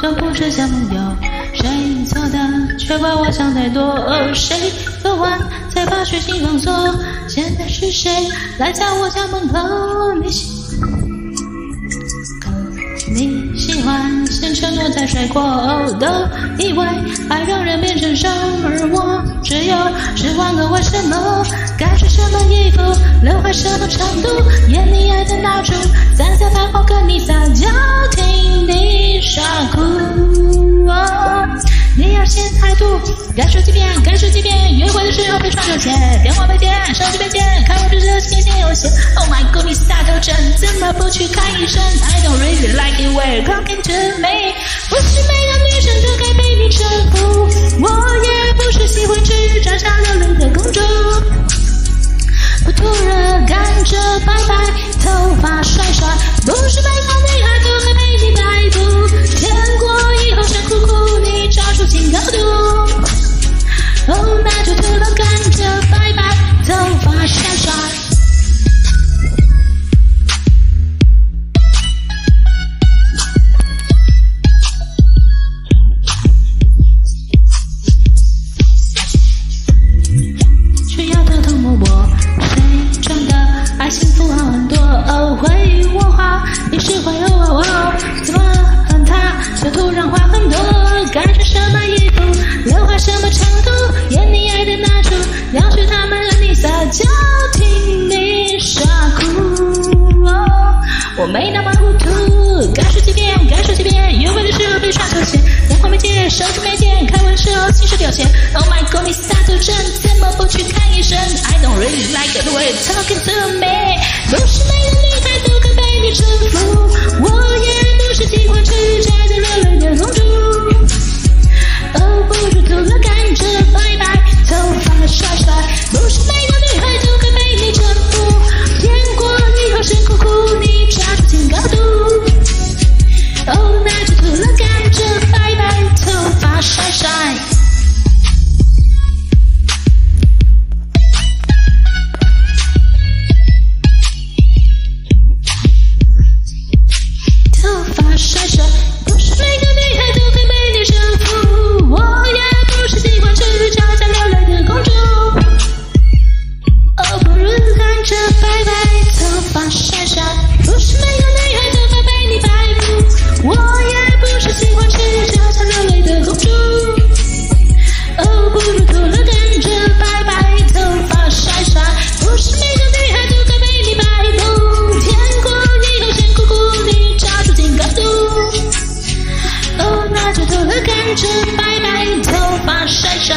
就不是小朋友。谁错的？却怪我想太多。谁昨晚才把讯息封锁？现在是谁来在我家门口？你喜你喜欢先承诺再甩锅，都以为爱让人变成熟，而我只有十万个为什么。该穿什么衣服，刘海什么长度，演你爱的那种，簪色发黄跟你电话没接，手机没接，看我这热情线有限。Oh my god，你是大头针，怎么不去看医生？I don't really like it when you're talking to me。不是每个女生都该被你征服，我也不是喜欢吃渣渣流泪的公主。不突然赶着拜拜，头发甩甩，不是每幸福好很多。哦，会我话，你是会有我哦。怎么看他，就突然话很多。该穿什么衣服，留花什么长度，演你爱的那出，要去他们你撒娇，听你耍酷。我没那么糊涂，该说几遍，该说几遍，约会的时候别耍手机，电话没接，手机没电，开玩笑，心绪表现。Oh my god，你撒娇症，怎么不去看医生？I don't really like the way talking to me。甩甩，不是每个女孩都该被你摆布，我也不是喜欢吃着糖流泪的公主。哦，不如秃了干着，白白头发甩甩。不是每个女孩都该被你摆布，天过以后先苦苦你，扎住顶高度。哦，那就秃了干着，白白头发甩甩。